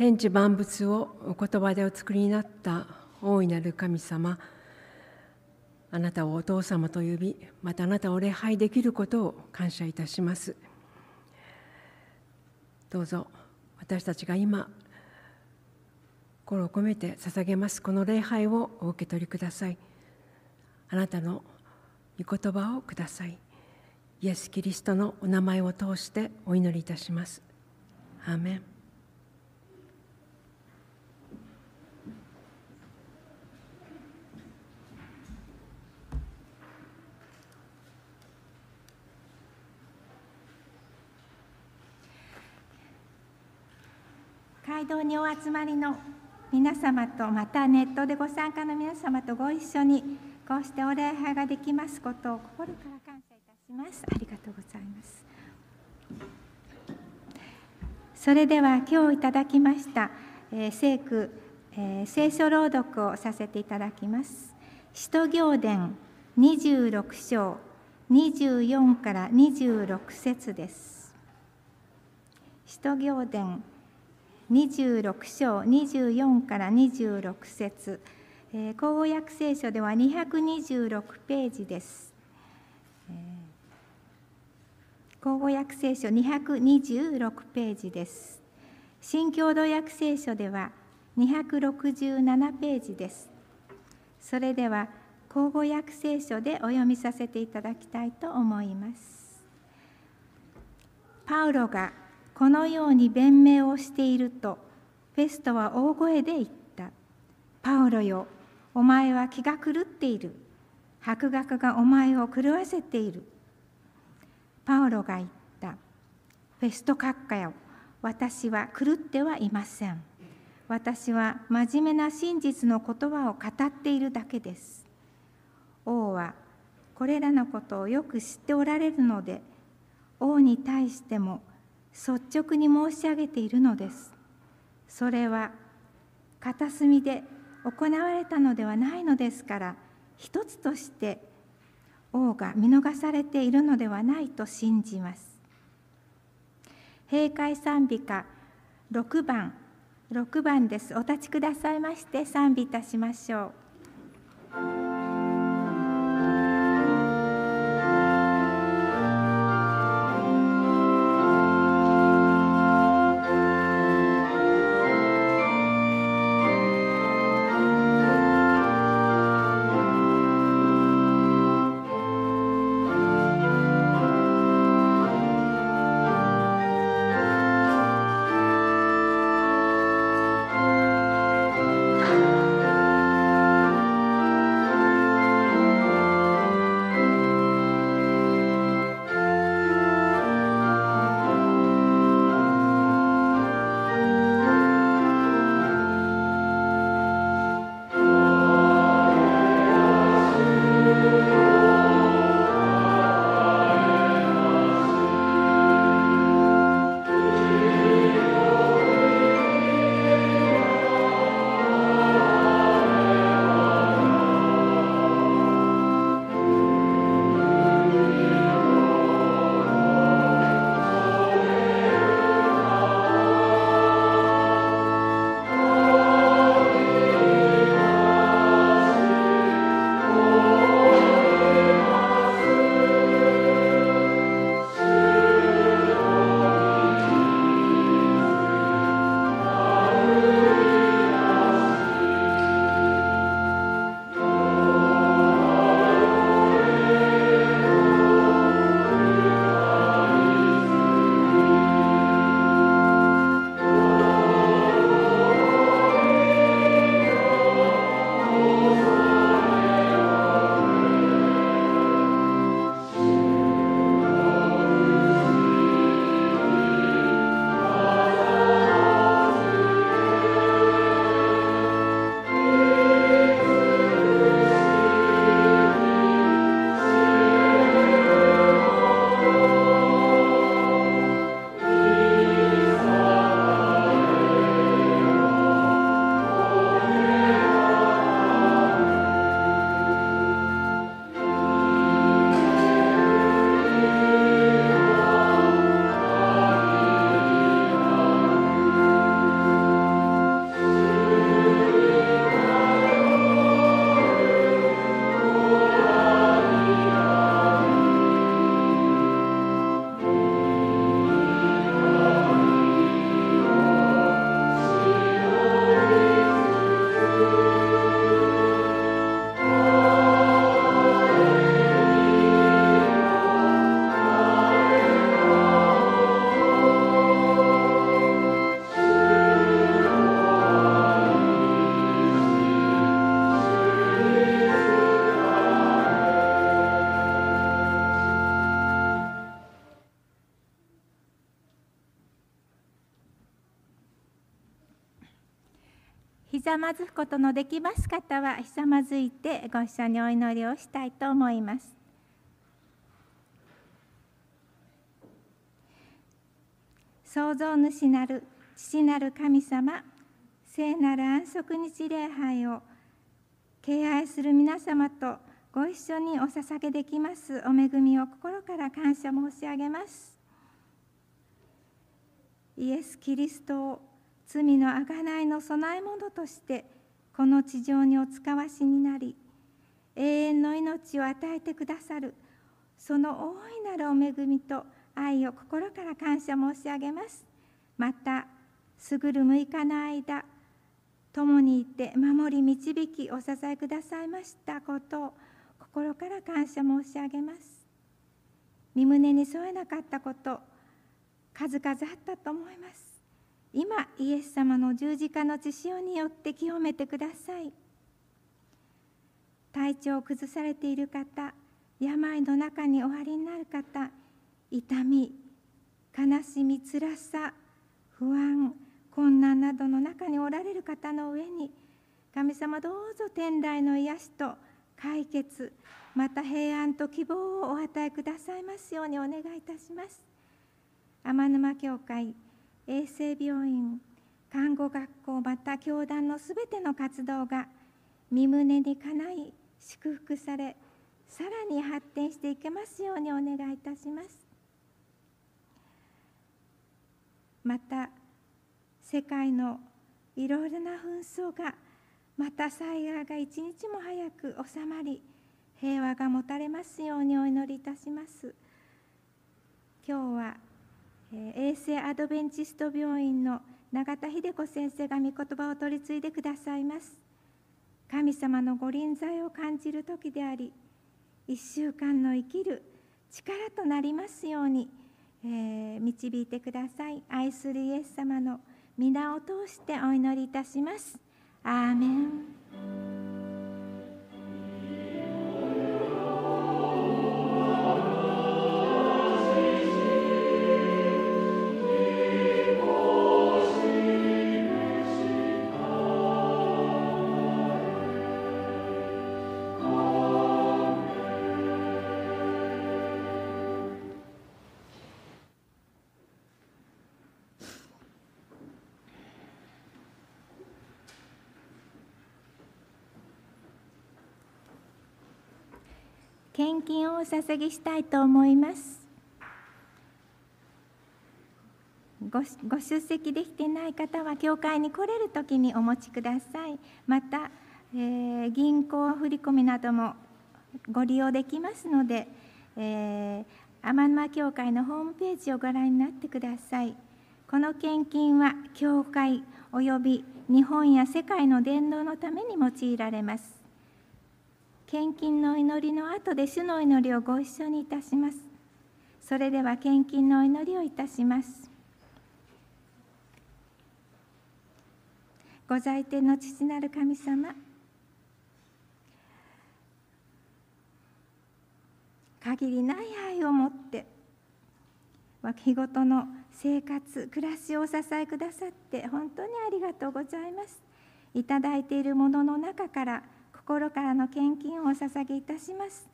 天地万物をお言葉でお作りになった大いなる神様。あなたをお父様と呼びまたあなたを礼拝できることを感謝いたします。どうぞ私たちが今心を込めて捧げます。この礼拝をお受け取りください。あなたの御言葉をください。イエス・キリストのお名前を通してお祈りいたします。アーメン。街道にお集まりの皆様とまたネットでご参加の皆様とご一緒にこうしてお礼拝ができますことを心から感謝いたします。ありがとうございます。それでは今日いただきました、えー、聖句、えー、聖書朗読をさせていただきます。使徒行伝26章24から26節です。使徒行伝26章24から26節えー、口語訳聖書では226ページです。えー、口語訳聖書226ページです。新共同訳聖書では267ページです。それでは口語訳聖書でお読みさせていただきたいと思います。パウロがこのように弁明をしているとフェストは大声で言った。パウロよお前は気が狂っている。博学がお前を狂わせている。パウロが言った。フェスト閣下よ、私は狂ってはいません。私は真面目な真実の言葉を語っているだけです。王はこれらのことをよく知っておられるので、王に対しても率直に申し上げているのです。それは片隅で行われたのではないのですから一つとして王が見逃されているのではないと信じます。閉会賛美歌6番6番です。お立ちくださいまして賛美いたしましょう「まずくことのできます方はひざまずいてご一緒にお祈りをしたいと思います。創造主なる父なる神様聖なる安息日礼拝を敬愛する皆様とご一緒にお捧げできますお恵みを心から感謝申し上げますイエス・キリストを罪の贖いの供え物としてこの地上にお使わしになり永遠の命を与えてくださるその大いなるお恵みと愛を心から感謝申し上げます。またすぐる6日の間共にいて守り導きお支えくださいましたことを心から感謝申し上げます。身胸に添えなかったこと数々あったと思います。今イエス様の十字架の血潮によって清めてください。体調を崩されている方病の中におありになる方痛み悲しみ辛さ不安困難などの中におられる方の上に神様どうぞ天来の癒しと解決また平安と希望をお与えくださいますようにお願いいたします。天沼教会衛生病院看護学校また教団のすべての活動が身胸にかない祝福されさらに発展していけますようにお願いいたします。また世界のいろいろな紛争がまた災害が一日も早く収まり平和が持たれますようにお祈りいたします。今日は、衛生アドベンチスト病院の永田秀子先生が御言葉を取り継いでくださいます。神様のご臨在を感じる時であり1週間の生きる力となりますようにえー、導いてください。愛するイエス様の皆を通してお祈りいたします。アーメン。金をお捧げしたいと思います。ご出席できていない方は教会に来れる時にお持ちください。また、えー、銀行振込などもご利用できますので、えー、天沼教会のホームページをご覧になってください。この献金は教会及び日本や世界の伝道のために用いられます。献金の祈りの後で主の祈りをご一緒にいたします。それでは献金の祈りをいたします。ご在天の父なる神様限りない愛を持って日ごとの生活暮らしをお支えくださって本当にありがとうございます。いただいているものの中から心からの献金をお捧げいたします。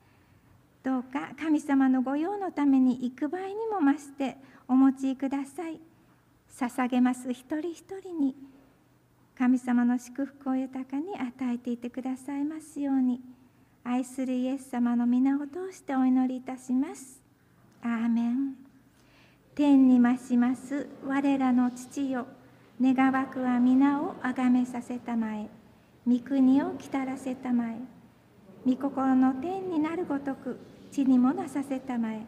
どうか神様の御用のために幾倍にも増してお持ちください。捧げます一人一人に神様の祝福を豊かに与えていてくださいますように。愛するイエス様の皆を通してお祈りいたします。アーメン。天に増します我らの父よ。願わくは皆をあがめさせたまえ。御国を来たらせたまえ。御心の天になるごとく地にもなさせたまえ。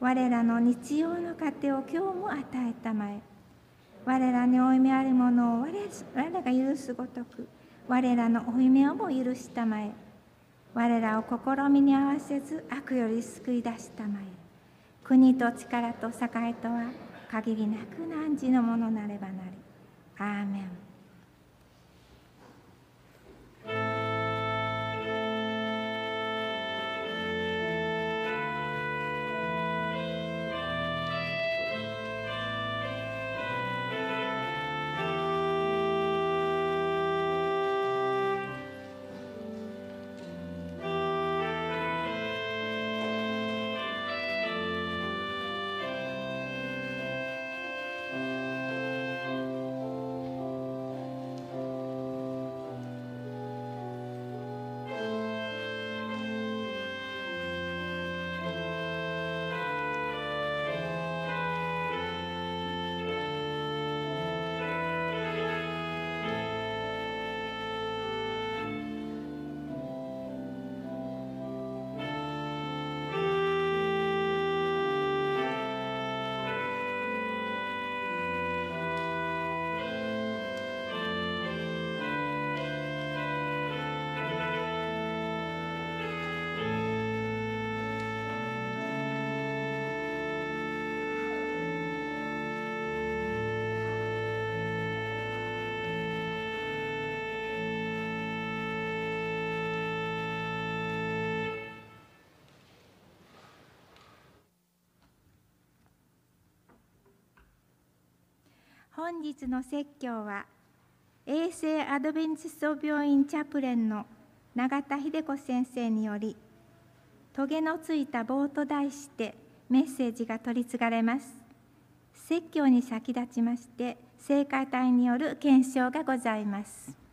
我らの日曜の糧を今日も与えたまえ。我らに負い目あるものを我らが許すごとく我らの負い目をも許したまえ。我らを試みに合わせず悪より救い出したまえ。国と力と栄とは限りなく汝のものなればなりアーメン。本日の説教は衛生アドベンチスト病院チャプレンの永田秀子先生により「トゲのついた棒」と題してメッセージが取り継がれます。説教に先立ちまして聖歌隊による検証がございます。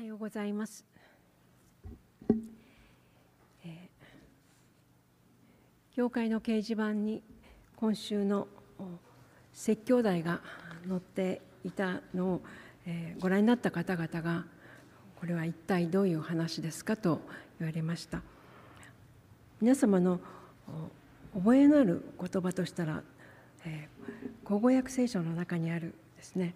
はようございます。えー、教会の掲示板に今週の説教題が載っていたのを、えー、ご覧になった方々がこれは一体どういう話ですかと言われました皆様の覚えのある言葉としたら、えー、口語訳聖書の中にあるですね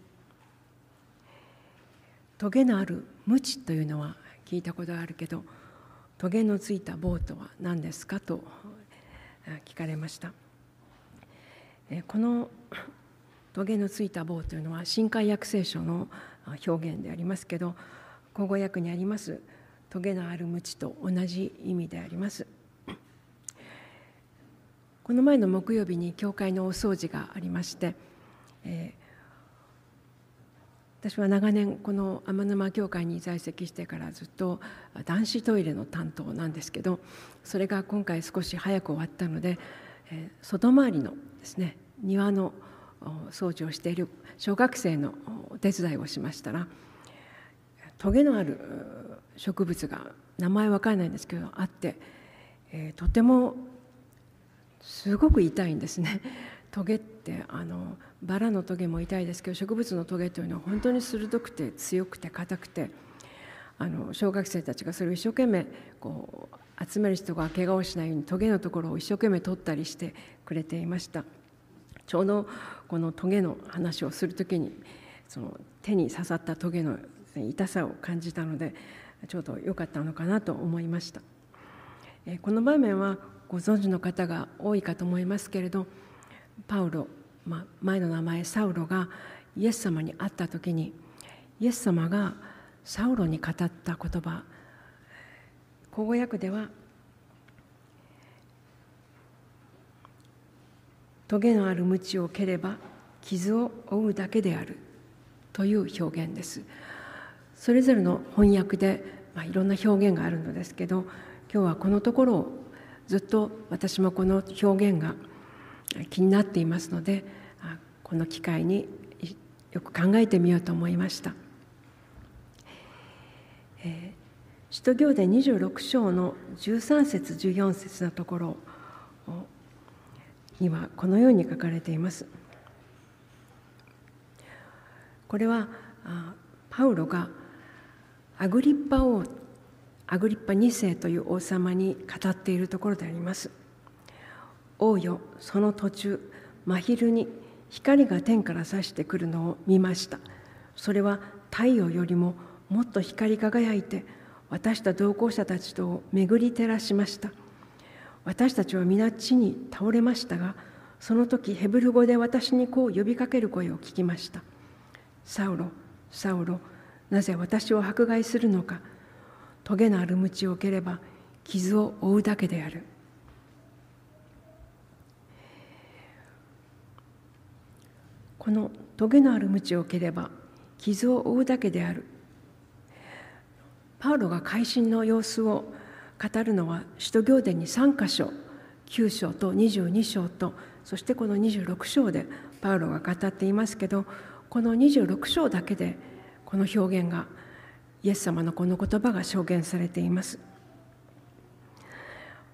トゲのある無知というのは聞いたことがあるけどトゲのついた棒とは何ですかと聞かれました。この トゲのついた棒というのは新海訳聖書の表現でありますけど口語訳にあります。トゲのある無知と同じ意味であります。この前の木曜日に教会のお掃除がありまして、えー私は長年この天沼教会に在籍してからずっと男子トイレの担当なんですけどそれが今回少し早く終わったので、え外回りのですね庭の掃除をしている小学生のお手伝いをしましたらトゲのある植物が名前わからないんですけどあって、えとてもすごく痛いんですね。トゲってあのバラのトゲも痛いですけど植物のトゲというのは本当に鋭くて強くて硬くてあの小学生たちがそれを一生懸命こう集める人が怪我をしないようにトゲのところを一生懸命取ったりしてくれていました。ちょうどこのトゲの話をする時にその手に刺さったトゲの痛さを感じたのでちょうど良かったのかなと思いました。この場面はご存知の方が多いかと思いますけれどパウロ、まあ、前の名前サウロがイエス様に会った時にイエス様がサウロに語った言葉口語訳では「トゲのある鞭を蹴れば傷を負うだけである」という表現です。それぞれの翻訳で、まあ、いろんな表現があるのですけど今日はこのところをずっと私もこの表現が気になっていますのでこの機会によく考えてみようと思いました。えー、使徒行伝26章の13節14節のところにはこのように書かれています。これはパウロがアグリッパ王アグリッパ2世という王様に語っているところであります。王よその途中真昼に光が天から差してくるのを見ました。それは太陽よりももっと光り輝いて私と同行者たちとを巡り照らしました。私たちは皆地に倒れましたがその時ヘブル語で私にこう呼びかける声を聞きました。サウロサウロなぜ私を迫害するのか。棘のある鞭を蹴れば傷を負うだけである。この棘のある鞭を蹴れば傷を負うだけである。パウロが改心の様子を語るのは使徒行伝に3箇所9章と22章とそしてこの26章でパウロが語っていますけどこの26章だけでこの表現がイエス様のこの言葉が証言されています。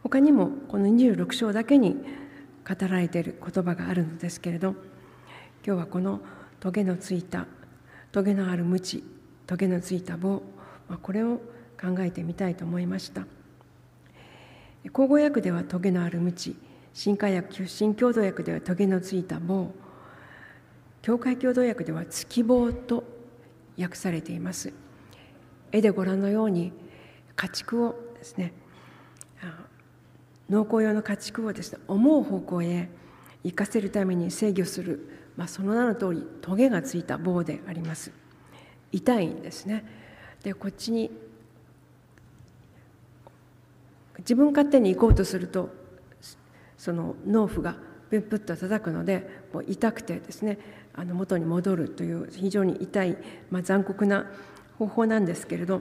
他にもこの26章だけに語られている言葉があるのですけれど今日はこのトゲのついたトゲのある鞭トゲのついた棒まあこれを考えてみたいと思いました。口語訳ではトゲのある鞭新海訳新共同訳ではトゲのついた棒教会共同訳では月棒と訳されています。絵でご覧のように家畜をですね農耕用の家畜をですね思う方向へ行かせるために制御するまあ、その名の通りトゲがついた棒であります。痛いんですね。でこっちに自分勝手に行こうとするとその農夫がプップッと叩くのでもう痛くてですねあの元に戻るという非常に痛い、まあ、残酷な方法なんですけれど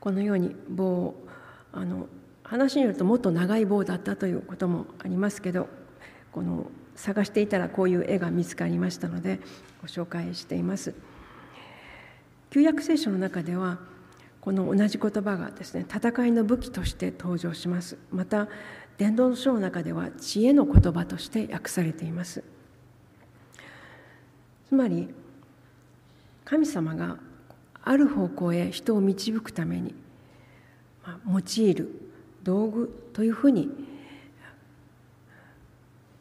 このように棒をあの話によるともっと長い棒だったということもありますけどこの探していたらこういう絵が見つかりましたのでご紹介しています。旧約聖書の中ではこの同じ言葉がですね戦いの武器として登場しますまた伝道書の中では知恵の言葉として訳されていますつまり神様がある方向へ人を導くために用いる道具というふうに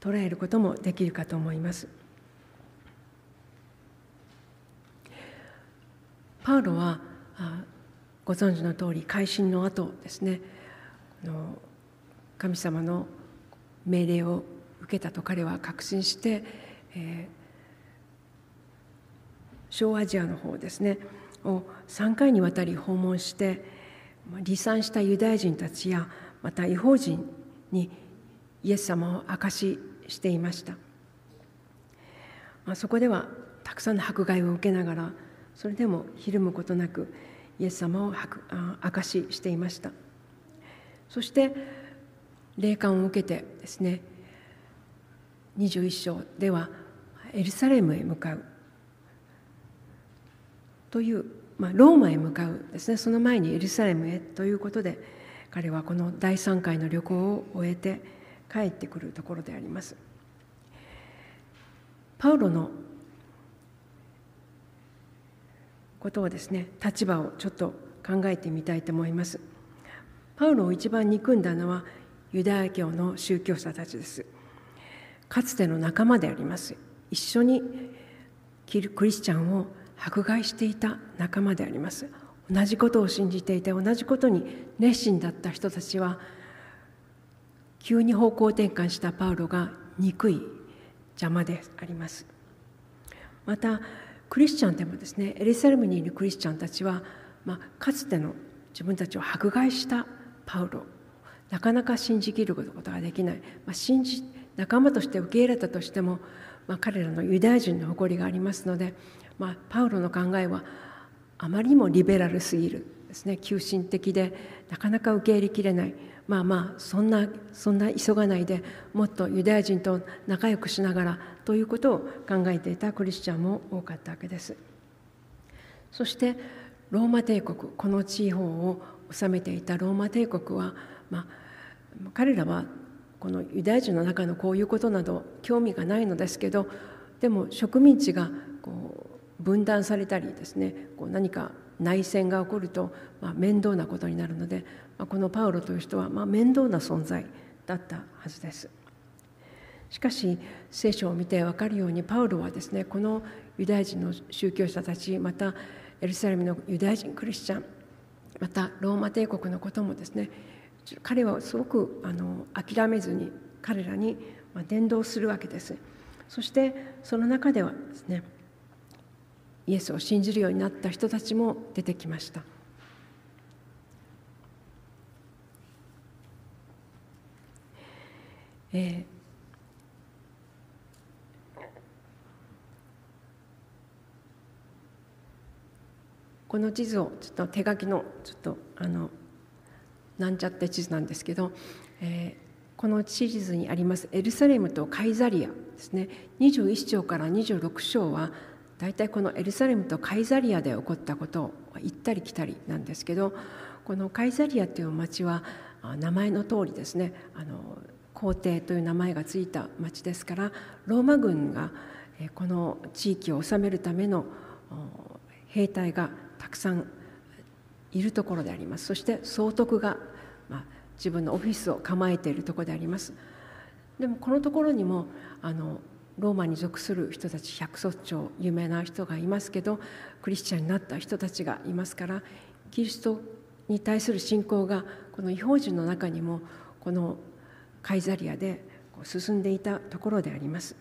捉えることもできるかと思います。パウロはご存知の通り改心の後ですね神様の命令を受けたと彼は確信して、えー、小アジアの方ですねを3回にわたり訪問して離散したユダヤ人たちやまた違法人にイエス様を明かししていました、まあ、そこではたくさんの迫害を受けながらそれでもひるむことなくイエス様を証ししていました。そして霊感を受けてですね21章ではエルサレムへ向かう。という、まあ、ローマへ向かうですね。その前にエルサレムへということで彼はこの第3回の旅行を終えて帰ってくるところでありますパウロのことをですね立場をちょっと考えてみたいと思います。パウロを一番憎んだのはユダヤ教の宗教者たちです。かつての仲間であります。一緒にクリスチャンを迫害していた仲間であります。同じことを信じていて同じことに熱心だった人たちは急に方向転換したパウロが憎い邪魔であります。またクリスチャンでもですねエルサレムにいるクリスチャンたちは、まあ、かつての自分たちを迫害したパウロ。なかなか信じきることができない、まあ、信じ仲間として受け入れたとしても、まあ、彼らのユダヤ人の誇りがありますので、まあ、パウロの考えはあまりにもリベラルすぎるですね。急進的でなかなか受け入れきれない。まあまあそんなそんな急がないでもっとユダヤ人と仲良くしながらということを考えていたクリスチャンも多かったわけです。そしてローマ帝国この地方を治めていたローマ帝国は、まあ、彼らはこのユダヤ人の中のこういうことなど興味がないのですけどでも植民地がこう分断されたりですねこう何か内戦が起こると、まあ、面倒なことになるので、まあ、このパウロという人は、まあ、面倒な存在だったはずです。しかし聖書を見て分かるようにパウロはですねこのユダヤ人の宗教者たちまたエルサレムのユダヤ人クリスチャンまたローマ帝国のこともですね彼はすごくあの諦めずに彼らに伝道するわけです。そしてその中ではですねイエスを信じるようになった人たちも出てきました。えー、この地図をちょっと手書きのちょっとあのなんちゃって地図なんですけど、えー、この地図にありますエルサレムとカイザリアですね21章から26章は大体このエルサレムとカイザリアで起こったことを行ったり来たりなんですけどこのカイザリアという町は名前の通りですねあの皇帝という名前がついた町ですからローマ軍がこの地域を治めるための兵隊がたくさんいるところであります。そして総督が、まあ、自分のオフィスを構えているところであります。でもこのところにもあのローマに属する人たち百卒長有名な人がいますけどクリスチャンになった人たちがいますからキリストに対する信仰がこの違法人の中にもこのカイザリアで進んでいたところであります。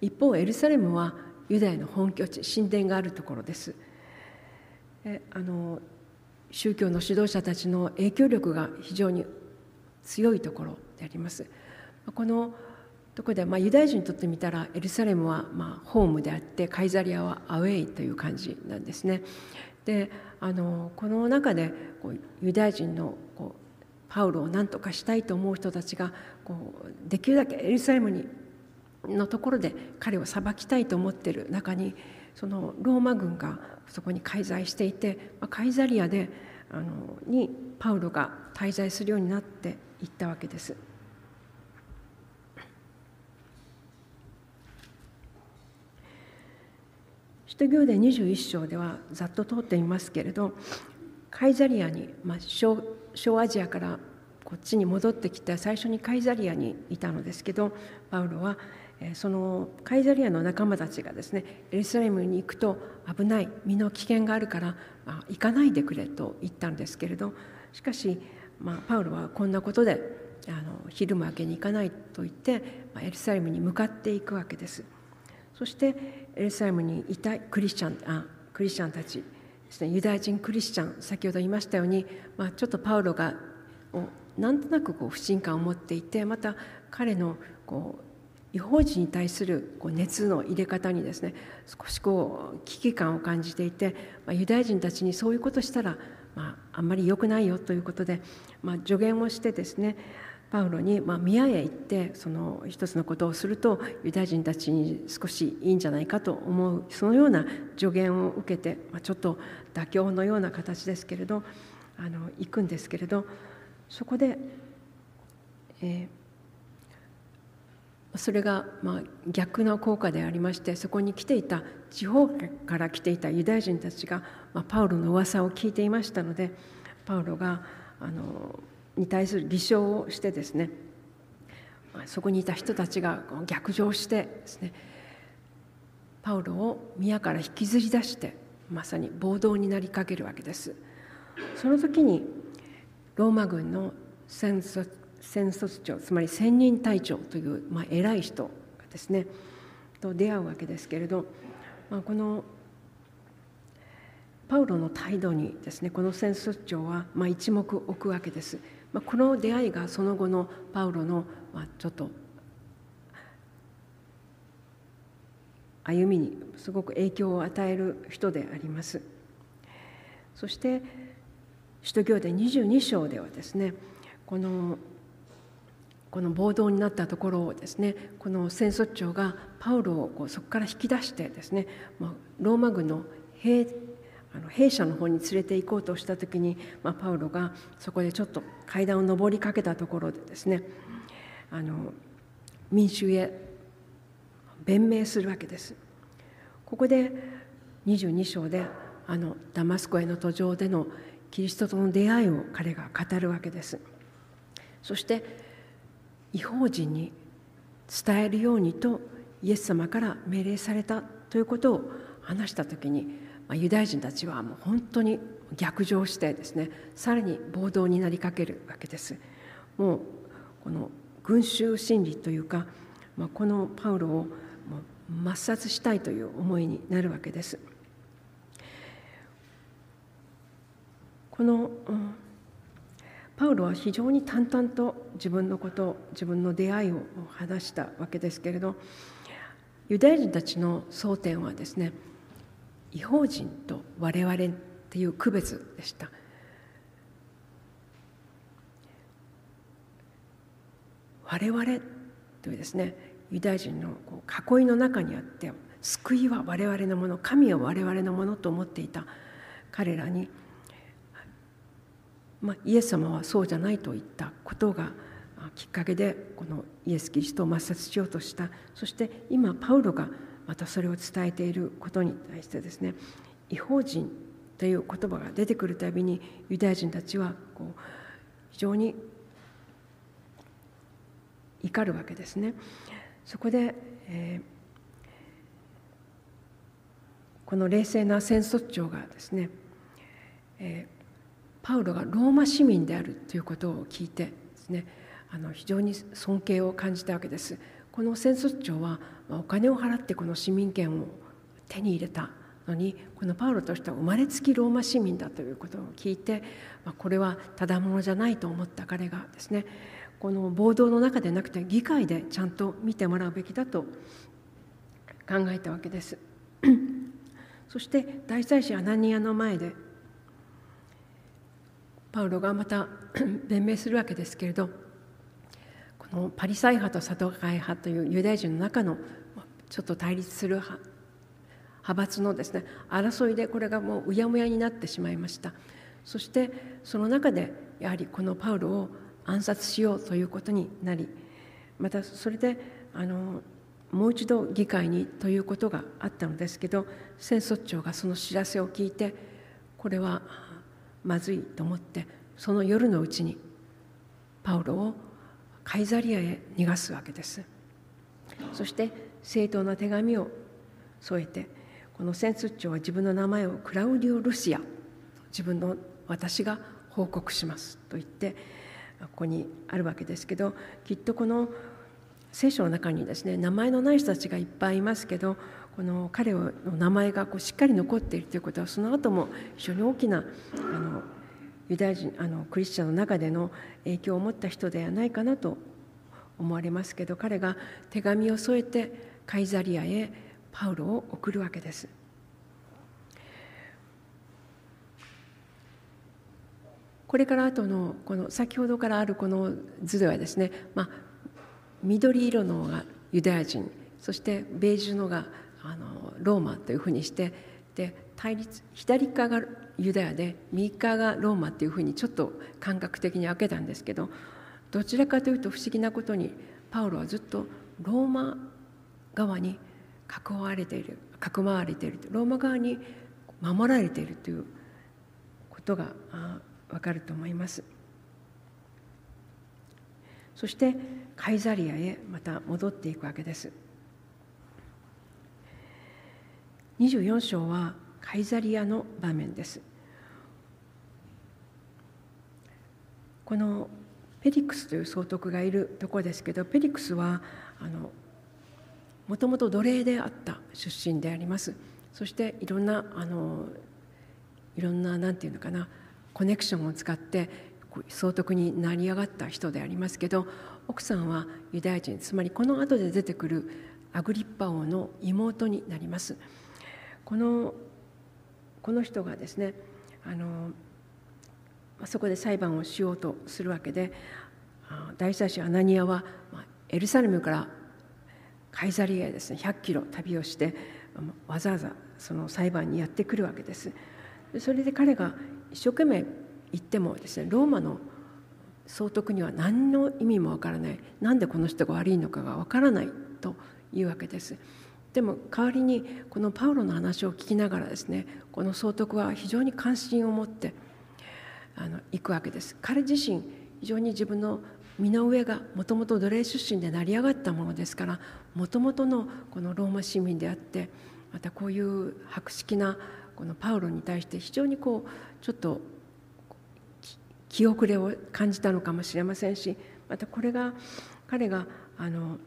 一方エルサレムはユダヤの本拠地神殿があるところです。えあの宗教の指導者たちの影響力が非常に強いところであります。このところで、まあ、ユダヤ人にとってみたらエルサレムはまあホームであってカイザリアはアウェイという感じなんですね。であのこの中でこうユダヤ人のこうパウロを何とかしたいと思う人たちがこうできるだけエルサレムにのところで彼を裁きたいと思ってる中にそのローマ軍がそこに介在していて、まあ、カイザリアであのにパウロが滞在するようになっていったわけです。使徒行伝21章ではざっと通っていますけれどカイザリアに、まあ、小小アジアからこっちに戻ってきて最初にカイザリアにいたのですけどパウロはそのカイザリアの仲間たちがですねエルサレムに行くと危ない身の危険があるから、あ、行かないでくれと言ったんですけれどしかし、まあ、パウロはこんなことであの昼間明けに行かないと言って、まあ、エルサレムに向かっていくわけです。そしてエルサレムにいたクリスチャンあクリスチャンたちですねユダヤ人クリスチャン先ほど言いましたように、まあ、ちょっとパウロがなんとなくこう不信感を持っていてまた彼のこう違法人に対するこう熱の入れ方にですね少しこう危機感を感じていて、まあ、ユダヤ人たちにそういうことしたら、まあ、あんまり良くないよということで、まあ、助言をしてですねパウロに、まあ、宮へ行ってその一つのことをするとユダヤ人たちに少しいいんじゃないかと思うそのような助言を受けて、まあ、ちょっと妥協のような形ですけれどあの行くんですけれどそこで、えーそれがまあ逆の効果でありましてそこに来ていた地方から来ていたユダヤ人たちが、まあ、パウロの噂を聞いていましたのでパウロがあのに対する偽証をしてですね、まあ、そこにいた人たちが逆上してですねパウロを宮から引きずり出してまさに暴動になりかけるわけです。その時にローマ軍の戦卒戦卒長つまり千人隊長という、まあ、偉い人がですねと出会うわけですけれど、まあ、このパウロの態度にですねこの戦卒長はまあ一目置くわけです。まあ、この出会いがその後のパウロのまあちょっと歩みにすごく影響を与える人であります。そして使徒行伝22章ではですねこのこの暴動になったところをですねこの戦争長がパウロをこうそこから引き出してですね、ま、ローマ軍の兵あの兵舎の方に連れて行こうとした時に、まあ、パウロがそこでちょっと階段を上りかけたところでですねあの民衆へ弁明するわけです。ここで22章であのダマスコへの途上でのキリストとの出会いを彼が語るわけです。そして違法人に伝えるようにとイエス様から命令されたということを話した時に、まあ、ユダヤ人たちはもう本当に逆上してですねさらに暴動になりかけるわけです。もうこの群衆心理というか、まあ、このパウロを抹殺したいという思いになるわけです。この、うんパウロは非常に淡々と自分のこと自分の出会いを話したわけですけれどユダヤ人たちの争点はですね違法人と我々っていう区別でした。我々というですねユダヤ人のこう囲いの中にあって救いは我々のもの神は我々のものと思っていた彼らにまあ、イエス様はそうじゃないといったことがきっかけでこのイエス・キリストを抹殺しようとした。そして今パウロがまたそれを伝えていることに対してですね違法人という言葉が出てくるたびにユダヤ人たちはこう非常に怒るわけですね。そこで、えー、この冷静な戦争長がですね、えーパウロがローマ市民であるということを聞いてですねあの非常に尊敬を感じたわけです。この戦争長はお金を払ってこの市民権を手に入れたのにこのパウロとしては生まれつきローマ市民だということを聞いて、まあ、これはただものじゃないと思った彼がですねこの暴動の中でなくて議会でちゃんと見てもらうべきだと考えたわけです。そして大祭司アナニアの前でパウロがまた 弁明するわけですけれどこのパリサイ派とサトガイ派というユダヤ人の中のちょっと対立する派閥のですね争いでこれがもううやむやになってしまいました。そしてその中でやはりこのパウロを暗殺しようということになりまたそれであのもう一度議会にということがあったのですけど戦争長がその知らせを聞いてこれはまずいと思ってその夜のうちにパウロをカイザリアへ逃がすわけです。そして正当な手紙を添えてこの戦術長は自分の名前をクラウディオ・ルシア自分の私が報告しますと言ってここにあるわけですけどきっとこの聖書の中にですね名前のない人たちがいっぱいいますけどこの彼の名前がこうしっかり残っているということはその後も非常に大きなあのユダヤ人あのクリスチャンの中での影響を持った人ではないかなと思われますけど彼が手紙を添えてカイザリアへパウロを送るわけです。これから後のこの先ほどからあるこの図ではですね、まあ、緑色のがユダヤ人そしてベージュのがあのローマというふうにしてで対立左側がユダヤで右側がローマっていうふうにちょっと感覚的に分けたんですけどどちらかというと不思議なことにパウロはずっとローマ側に囲われている囲まれているローマ側に守られているということがわかると思います。そしてカイザリアへまた戻っていくわけです。24章はカイザリアの場面です。このペリクスという総督がいるところですけどペリクスはあのもともと奴隷であった出身であります。そしていろんなあのいろんな何て言うのかなコネクションを使って総督になり上がった人でありますけど奥さんはユダヤ人つまりこの後で出てくるアグリッパ王の妹になります。このこの人がですねあのそこで裁判をしようとするわけで大祭司アナニアはエルサレムからカイザリアへですね100キロ旅をしてわざわざその裁判にやってくるわけです。それで彼が一生懸命言ってもですねローマの総督には何の意味もわからないなんでこの人が悪いのかがわからないというわけです。でも代わりにこのパウロの話を聞きながらですねこの総督は非常に関心を持ってあの行くわけです。彼自身非常に自分の身の上がもともと奴隷出身で成り上がったものですからもともとのこのローマ市民であってまたこういう博識なこのパウロに対して非常にこうちょっと気遅れを感じたのかもしれませんしまたこれが彼があの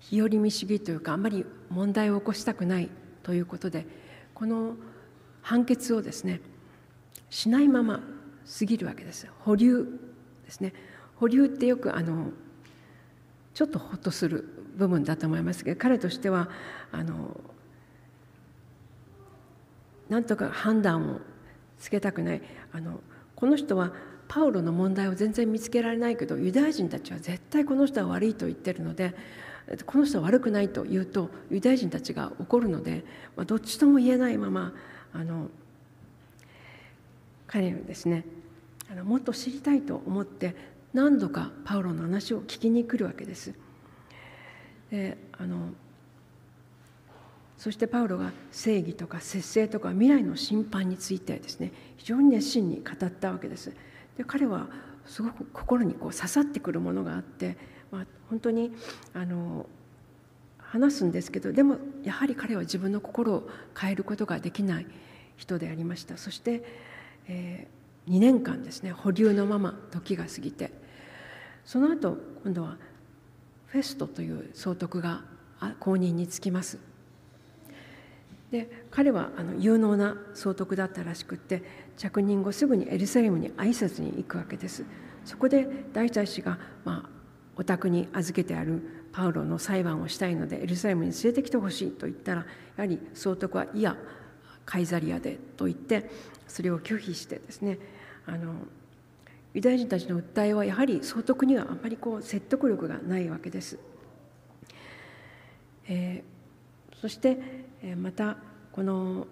日和見主義というかあんまり問題を起こしたくないということでこの判決をですねしないまま過ぎるわけです保留ですね。保留ってよくあのちょっとほっとする部分だと思いますけど彼としてはあのなんとか判断をつけたくない。あのこの人はパウロの問題を全然見つけられないけどユダヤ人たちは絶対この人は悪いと言ってるのでこの人は悪くないと言うとユダヤ人たちが怒るので、まあ、どっちとも言えないままあの彼はですね。あのもっと知りたいと思って何度かパウロの話を聞きに来るわけです。であのそしてパウロが正義とか節制とか未来の審判についてですね非常に熱心に語ったわけです。で彼はすごく心にこう刺さってくるものがあって、まあ、本当にあの話すんですけどでもやはり彼は自分の心を変えることができない人でありましたそして、え、2年間ですね保留のまま時が過ぎて。その後今度はフェストという総督が後任につきます。で彼はあの有能な総督だったらしくって着任後すぐにエルサレムに挨拶に行くわけです。そこで大祭司が、まあ、お宅に預けてあるパウロの裁判をしたいのでエルサレムに連れてきてほしいと言ったらやはり総督はいやカイザリアでと言ってそれを拒否してですねあのユダヤ人たちの訴えはやはり総督にはあまりこう説得力がないわけです。えー、そしてまたこの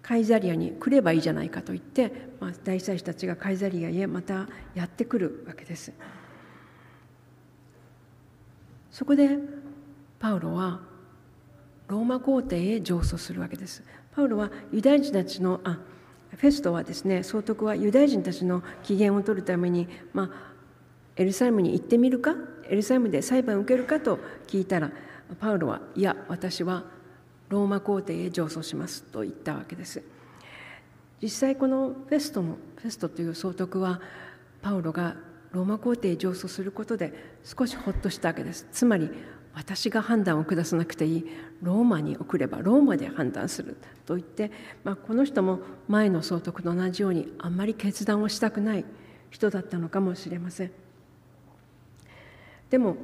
カイザリアに来ればいいじゃないかと言って、まあ、大祭司たちがカイザリアへまたやってくるわけです。そこでパウロはローマ皇帝へ上訴するわけです。パウロはユダヤ人たちのあフェストはですね総督はユダヤ人たちの機嫌を取るために、まあ、エルサレムに行ってみるかエルサレムで裁判を受けるかと聞いたらパウロはいや私はローマ皇帝へ上訴しますと言ったわけです。実際このフェストのフェストという総督はパウロがローマ皇帝へ上訴することで少しほっとしたわけです。つまり私が判断を下さなくていい。ローマに送ればローマで判断すると言って、まあ、この人も前の総督と同じようにあんまり決断をしたくない人だったのかもしれません。でも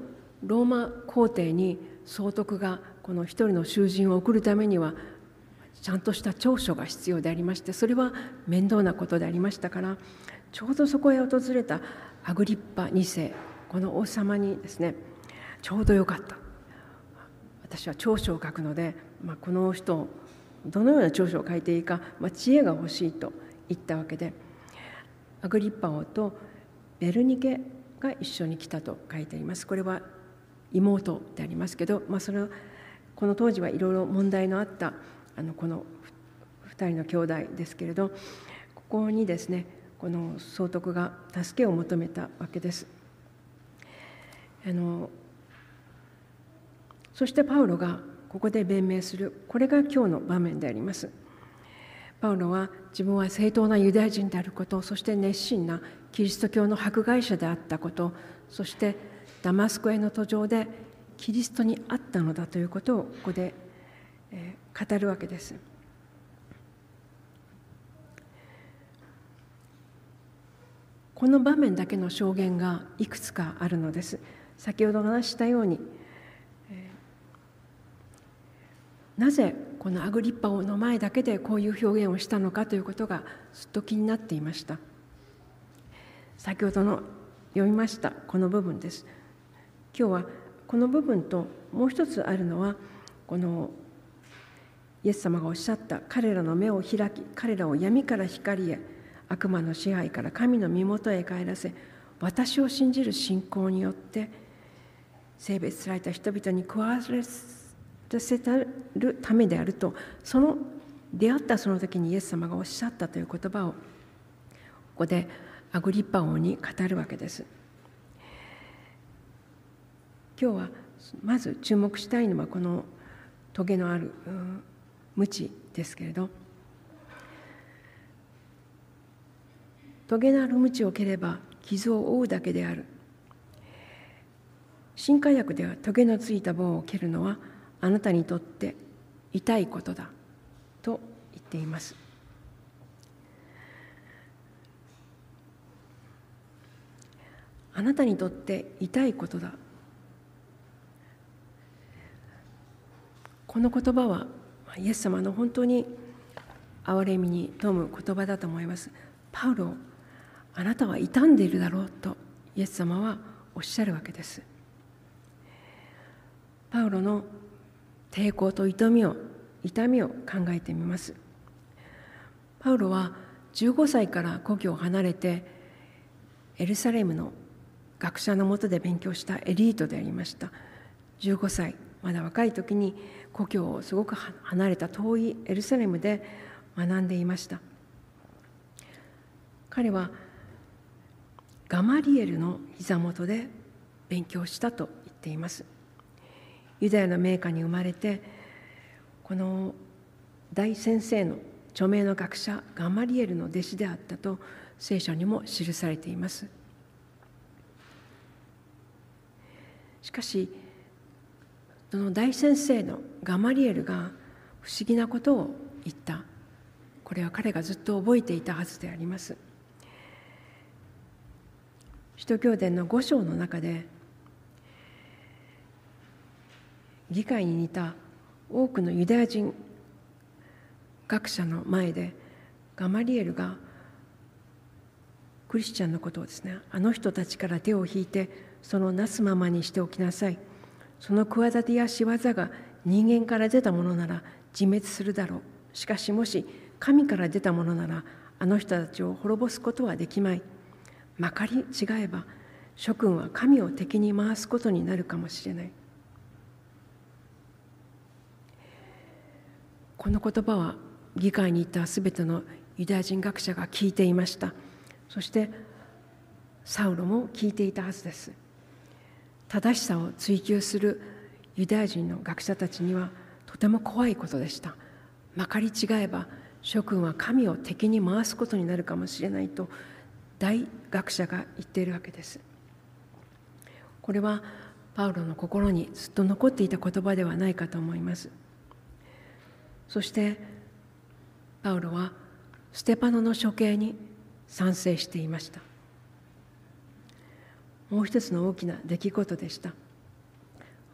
ローマ皇帝に総督がこの一人の囚人を送るためにはちゃんとした長所が必要でありましてそれは面倒なことでありましたからちょうどそこへ訪れたアグリッパ2世この王様にですねちょうどよかった。私は長所を書くので、まあ、この人どのような長所を書いていいか、まあ、知恵が欲しいと言ったわけでアグリッパ王とベルニケが一緒に来たと書いてありますこれは妹でありますけど、まあ、それこの当時はいろいろ問題のあったあのこの2人の兄弟ですけれどここにですねこの総督が助けを求めたわけです。あのそしてパウロがここで弁明するこれが今日の場面であります。パウロは自分は正当なユダヤ人であることそして熱心なキリスト教の迫害者であったことそしてダマスコへの途上でキリストにあったのだということをここで、え語るわけです。この場面だけの証言がいくつかあるのです。先ほど話したように、えなぜこのアグリッパ王の前だけでこういう表現をしたのかということがずっと気になっていました。先ほどの読みましたこの部分です。今日はこの部分ともう一つあるのはこのイエス様がおっしゃった彼らの目を開き彼らを闇から光へ悪魔の支配から神の身元へ帰らせ私を信じる信仰によって性別された人々に食わせせるためであるとその出会ったその時にイエス様がおっしゃったという言葉をここでアグリッパ王に語るわけです。今日はまず注目したいのはこのトゲのある鞭ですけれどトゲのある鞭を蹴れば傷を負うだけである新化薬ではトゲのついた棒を蹴るのはあなたにとって痛いことだと言っていますあなたにとって痛いことだこの言葉はイエス様の本当に憐れみに富む言葉だと思います。パウロ、あなたは傷んでいるだろうとイエス様はおっしゃるわけです。パウロの抵抗と痛みを痛みを考えてみます。パウロは15歳から故郷を離れてエルサレムの学者のもとで勉強したエリートでありました。15歳まだ若い時に故郷をすごく離れた遠いエルサレムで学んでいました彼はガマリエルの膝元で勉強したと言っていますユダヤの名家に生まれてこの大先生の著名の学者ガマリエルの弟子であったと聖書にも記されています。しかしその大先生のガマリエルが不思議なことを言った。これは彼がずっと覚えていたはずであります。使徒教伝の五章の中で議会に似た多くのユダヤ人学者の前でガマリエルがクリスチャンのことをですねあの人たちから手を引いてそのなすままにしておきなさい。その企てや仕業が人間から出たものなら自滅するだろう。しかしもし神から出たものならあの人たちを滅ぼすことはできまい。まかり違えば諸君は神を敵に回すことになるかもしれない。この言葉は議会にいたすべてのユダヤ人学者が聞いていました。そしてサウロも聞いていたはずです。正しさを追求するユダヤ人の学者たちにはとても怖いことでした。まかり違えば諸君は神を敵に回すことになるかもしれないと大学者が言っているわけです。これはパウロの心にずっと残っていた言葉ではないかと思います。そしてパウロはステパノの処刑に賛成していました。もう一つの大きな出来事でした。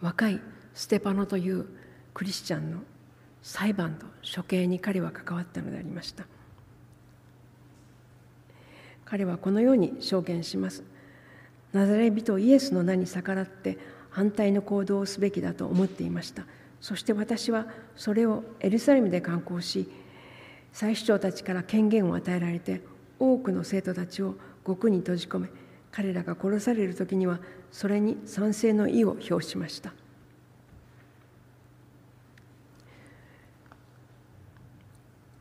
若いステパノというクリスチャンの裁判と処刑に彼は関わったのでありました。彼はこのように証言します。ナザレ人イエスの名に逆らって反対の行動をすべきだと思っていました。そして私はそれをエルサレムで観光し祭司長たちから権限を与えられて多くの生徒たちを獄に閉じ込め彼らが殺される時にはそれに賛成の意を表しました。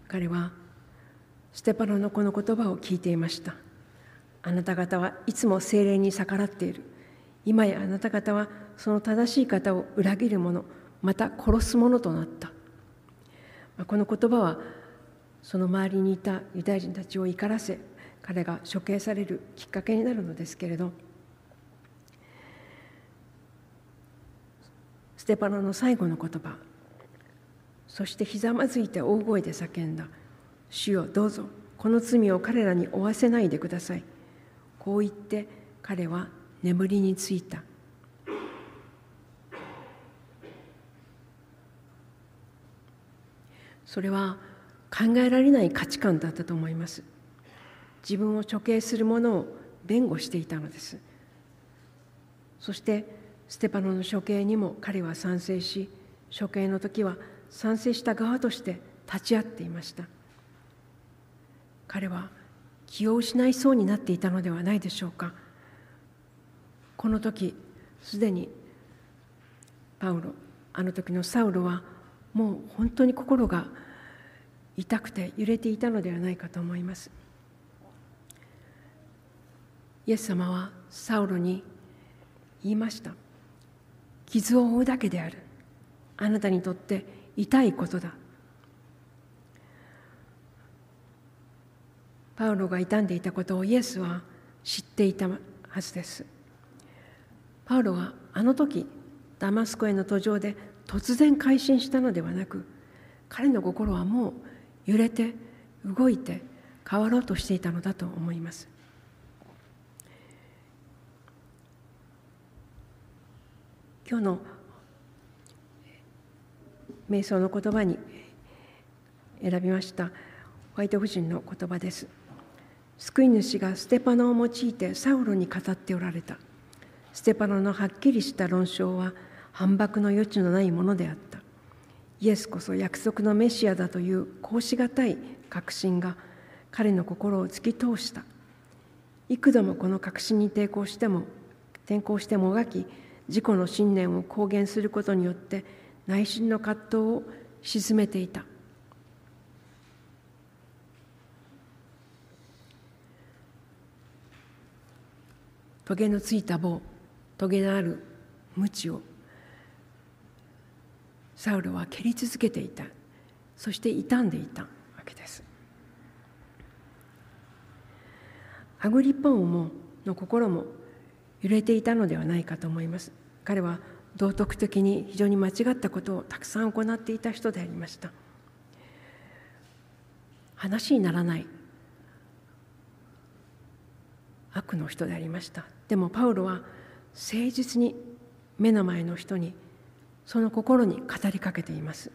彼はステパノのこの言葉を聞いていました。あなた方はいつも精霊に逆らっている。今やあなた方はその正しい方を裏切る者また殺す者となった。この言葉はその周りにいたユダヤ人たちを怒らせ彼が処刑されるきっかけになるのですけれどステパノの最後の言葉そしてひざまずいて大声で叫んだ「主よどうぞこの罪を彼らに負わせないでください」こう言って彼は眠りについた。それは考えられない価値観だったと思います。自分を処刑する者を弁護していたのです。そしてステパノの処刑にも彼は賛成し処刑の時は賛成した側として立ち会っていました。彼は気を失いそうになっていたのではないでしょうか。この時すでにパウロあの時のサウロはもう本当に心が痛くて揺れていたのではないかと思います。イエス様はサウロに言いました。傷を負うだけである。あなたにとって痛いことだ。パウロが傷んでいたことをイエスは知っていたはずです。パウロはあの時ダマスコへの途上で突然改心したのではなく彼の心はもう揺れて動いて変わろうとしていたのだと思います。今日の瞑想の言葉に選びましたホワイト夫人の言葉です。救い主がステパノを用いてサウロに語っておられた。ステパノのはっきりした論証は反駁の余地のないものであった。イエスこそ約束のメシアだというこうしがたい確信が彼の心を突き通した。幾度もこの確信に抵抗しても転校してもがき自己の信念を公言することによって内心の葛藤を鎮めていた。トゲのついた棒トゲのある鞭をサウルは蹴り続けていた。そして傷んでいたわけです。アグリッパ王の心も揺れていたのではないかと思います。彼は道徳的に非常に間違ったことをたくさん行っていた人でありました。話にならない。悪の人でありました。でもパウロは誠実に目の前の人にその心に語りかけています。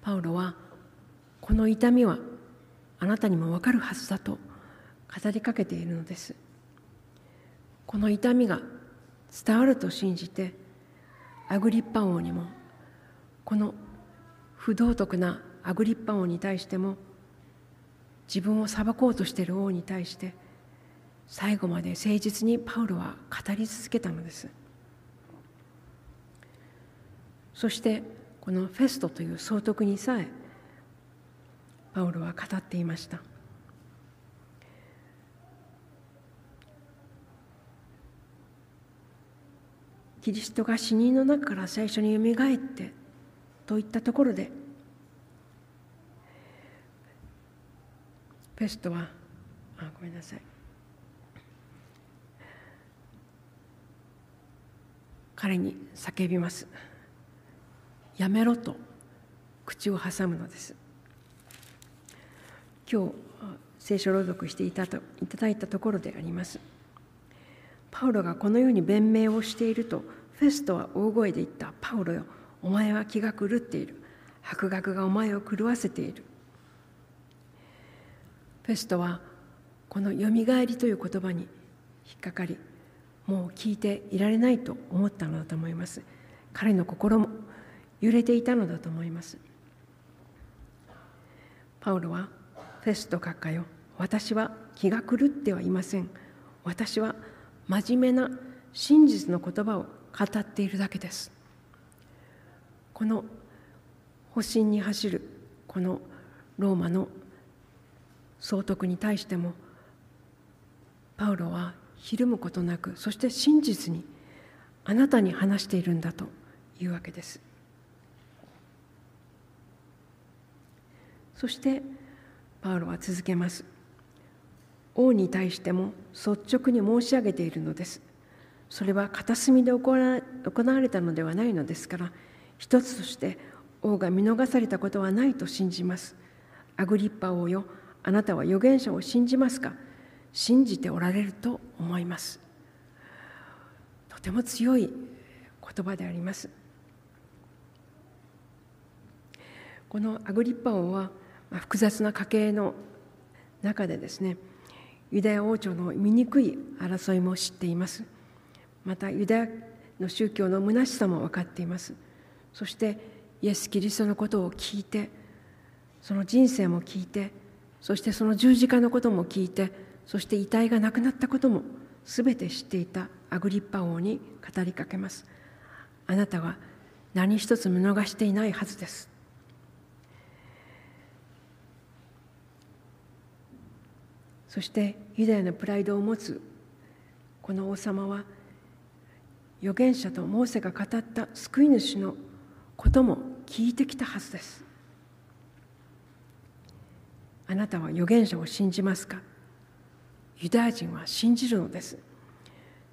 パウロはこの痛みはあなたにもわかるはずだと語りかけているのです。この痛みが伝わると信じてアグリッパ王にもこの不道徳なアグリッパ王に対しても自分を裁こうとしている王に対して最後まで誠実にパウロは語り続けたのです。そしてこのフェストという総督にさえパウロは語っていました。キリストが死人の中から最初によみがえってといったところでペストはあごめんなさい。彼に叫びます。やめろと口を挟むのです。今日聖書朗読していたといただいたところであります。パウロがこのように弁明をしているとフェストは大声で言った「パウロよお前は気が狂っている。博学がお前を狂わせている」フェストはこの「よみがえり」という言葉に引っかかりもう聞いていられないと思ったのだと思います。彼の心も揺れていたのだと思います。パウロはフェスト閣下よ私は気が狂ってはいません。私は真面目な真実の言葉を語っているだけです。この保身に走るこのローマの総督に対してもパウロはひるむことなくそして真実にあなたに話しているんだというわけです。そしてパウロは続けます。王に対しても率直に申し上げているのです。それは片隅で行われたのではないのですから一つとして王が見逃されたことはないと信じます。アグリッパ王よあなたは預言者を信じますか？信じておられると思います。とても強い言葉であります。このアグリッパ王は複雑な家系の中でですねユダヤ王朝の醜い争いも知っています。またユダヤの宗教の虚しさも分かっています。そしてイエス・キリストのことを聞いてその人生も聞いてそしてその十字架のことも聞いてそして遺体がなくなったことも全て知っていたアグリッパ王に語りかけます。あなたは何一つ見逃していないはずです。そしてユダヤのプライドを持つこの王様は預言者とモーセが語った救い主のことも聞いてきたはずです。あなたは預言者を信じますか？ユダヤ人は信じるのです。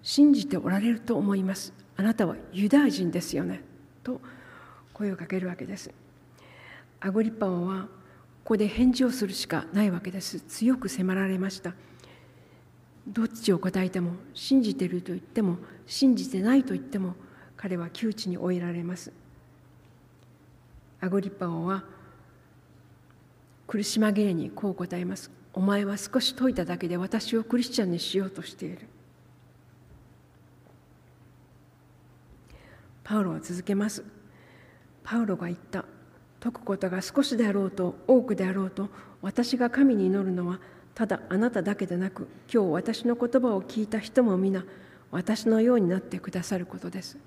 信じておられると思います。あなたはユダヤ人ですよね。と声をかけるわけです。アグリッパ王はここで返事をするしかないわけです。強く迫られました。どっちを答えても信じていると言っても信じてないと言っても彼は窮地に追いられます。アゴリッパ王は苦し紛れにこう答えます。お前は少し解いただけで私をクリスチャンにしようとしている。パウロは続けます。パウロが言った。解くことが少しであろうと多くであろうと私が神に祈るのはただあなただけでなく今日私の言葉を聞いた人も皆私のようになってくださることです。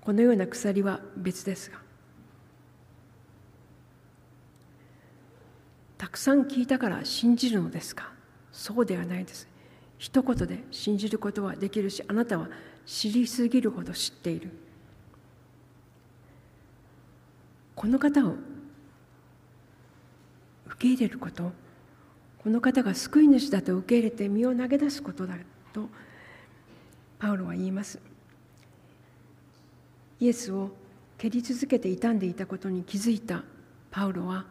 このような鎖は別ですがたくさん聞いたから信じるのですか？そうではないです。一言で信じることはできるしあなたは知りすぎるほど知っている。この方を受け入れることこの方が救い主だと受け入れて身を投げ出すことだとパウロは言います。イエスを蹴り続けて傷んでいたことに気づいたパウロは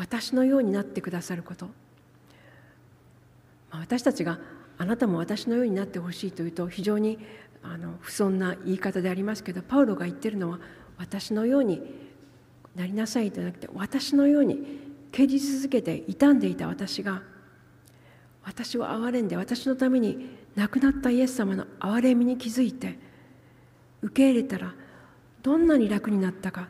私のようになってくださること。私たちがあなたも私のようになってほしいというと非常にあの不遜な言い方でありますけどパウロが言ってるのは私のようになりなさいじゃなくて私のように蹴り続けて傷んでいた私が私を憐れんで私のために亡くなったイエス様の憐れみに気づいて受け入れたらどんなに楽になったか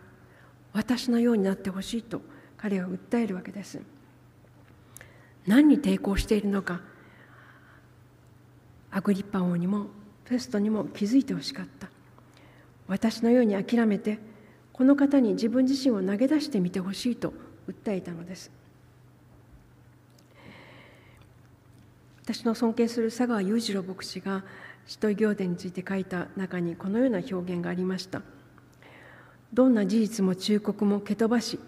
私のようになってほしいと彼は訴えるわけです。何に抵抗しているのかアグリッパ王にもフェストにも気づいてほしかった。私のように諦めてこの方に自分自身を投げ出してみてほしいと訴えたのです。私の尊敬する佐川裕次郎牧師が使徒行伝について書いた中にこのような表現がありました。どんな事実も忠告も蹴飛ばし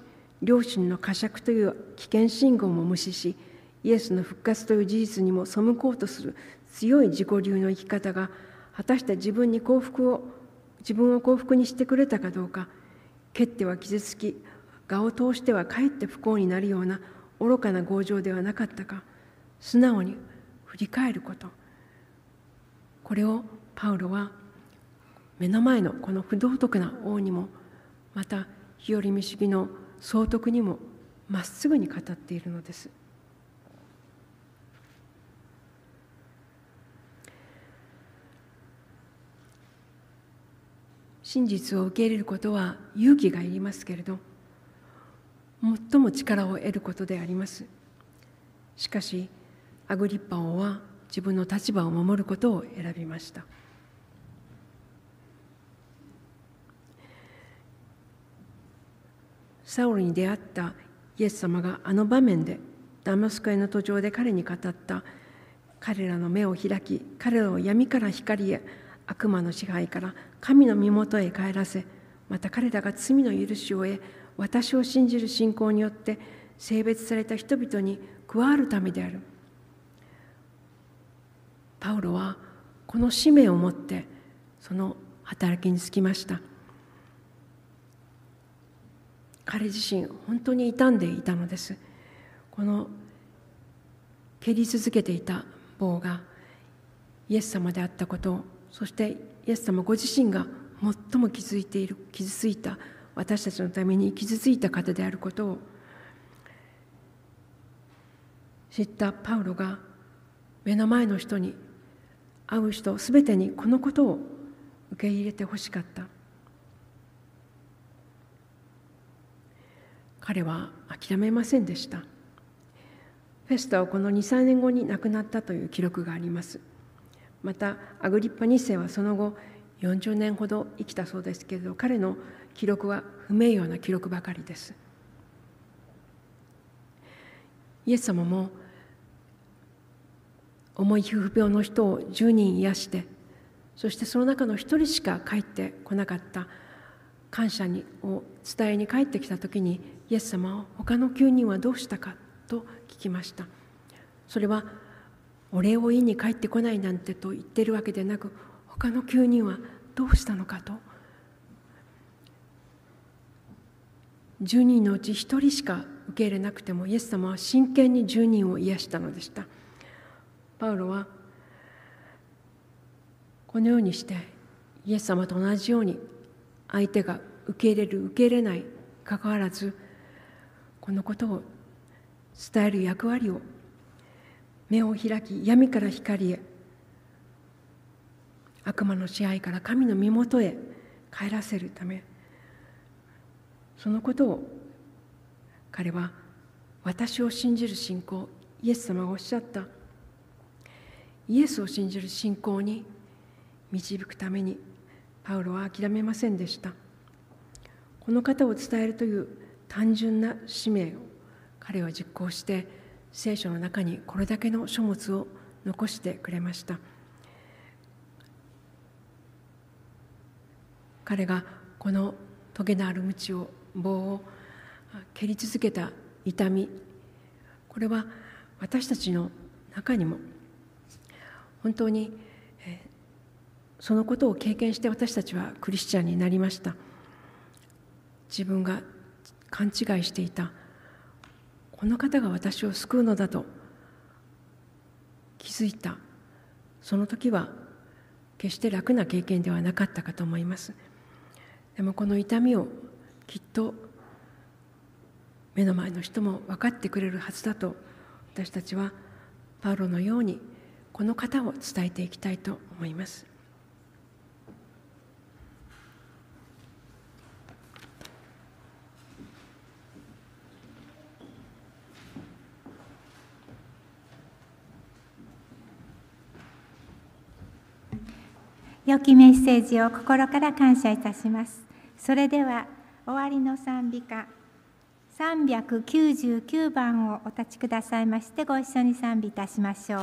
両親の呵責という危険信号も無視しイエスの復活という事実にも背こうとする強い自己流の生き方が果たして自分に幸福を自分を幸福にしてくれたかどうか蹴っては傷つき我を通してはかえって不幸になるような愚かな強情ではなかったか素直に振り返ること。これをパウロは目の前のこの不道徳な王にもまた日和見主義の総督にもまっすぐに語っているのです。真実を受け入れることは勇気がいりますけれど最も力を得ることでありますしかしアグリッパ王は自分の立場を守ることを選びましたサウルに出会ったイエス様があの場面でダマスコへの途上で彼に語った。彼らの目を開き彼らを闇から光へ悪魔の支配から神の身元へ帰らせまた彼らが罪の許しを得私を信じる信仰によって性別された人々に加わるためである。パウロはこの使命を持ってその働きにつきました。彼自身本当に傷んでいたのです。この蹴り続けていた棒がイエス様であったことそしてイエス様ご自身が最も傷ついている傷ついた私たちのために傷ついた方であることを知ったパウロが目の前の人に会う人すべてにこのことを受け入れてほしかった。彼は諦めませんでした。フェストはこの23年後に亡くなったという記録があります。またアグリッパ2世はその後40年ほど生きたそうですけれど彼の記録は不名誉な記録ばかりです。イエス様も重い皮膚病の人を10人癒してそしてその中の1人しか帰ってこなかった。感謝にを伝えに帰ってきた時にイエス様は他の9人はどうしたかと聞きました。それはお礼を言いに帰ってこないなんてと言ってるわけでなく他の9人はどうしたのかと。10人のうち1人しか受け入れなくてもイエス様は真剣に10人を癒したのでした。パウロはこのようにしてイエス様と同じように相手が受け入れる受け入れないかかわらずこのことを伝える役割を目を開き闇から光へ悪魔の支配から神の身元へ帰らせるためそのことを彼は私を信じる信仰イエス様がおっしゃった。イエスを信じる信仰に導くためにパウロは諦めませんでした。この方を伝えるという単純な使命を彼は実行して聖書の中にこれだけの書物を残してくれました。彼がこの棘のある鞭を棒を蹴り続けた痛みこれは私たちの中にも本当にそのことを経験して私たちはクリスチャンになりました。自分が勘違いしていた。この方が私を救うのだと気づいた。その時は決して楽な経験ではなかったかと思います。でもこの痛みをきっと目の前の人も分かってくれるはずだと私たちはパウロのようにこの方を伝えていきたいと思います。良きメッセージを心から感謝いたします。それでは終わりの賛美歌399番をお立ちくださいましてご一緒に賛美いたしましょう。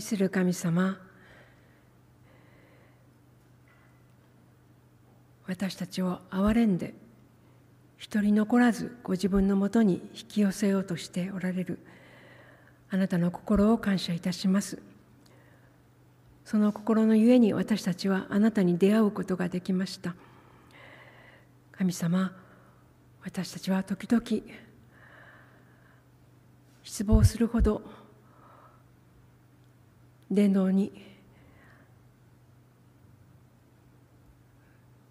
愛する神様私たちを憐れんで一人残らずご自分のもとに引き寄せようとしておられるあなたの心を感謝いたします。その心のゆえに私たちはあなたに出会うことができました。神様私たちは時々失望するほど伝道に。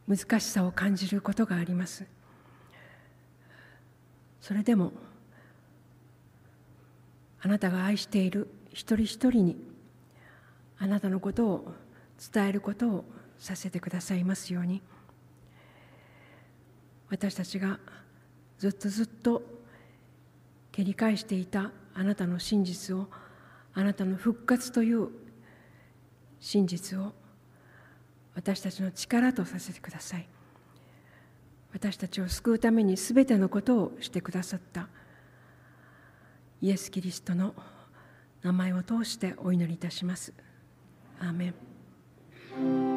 難しさを感じることがあります。それでもあなたが愛している一人一人にあなたのことを伝えることをさせてくださいますように。私たちがずっとずっと蹴り返していたあなたの真実をあなたの復活という真実を私たちの力とさせてください私たちを救うためにすべてのことをしてくださったイエス・キリストの名前を通してお祈りいたします。アーメン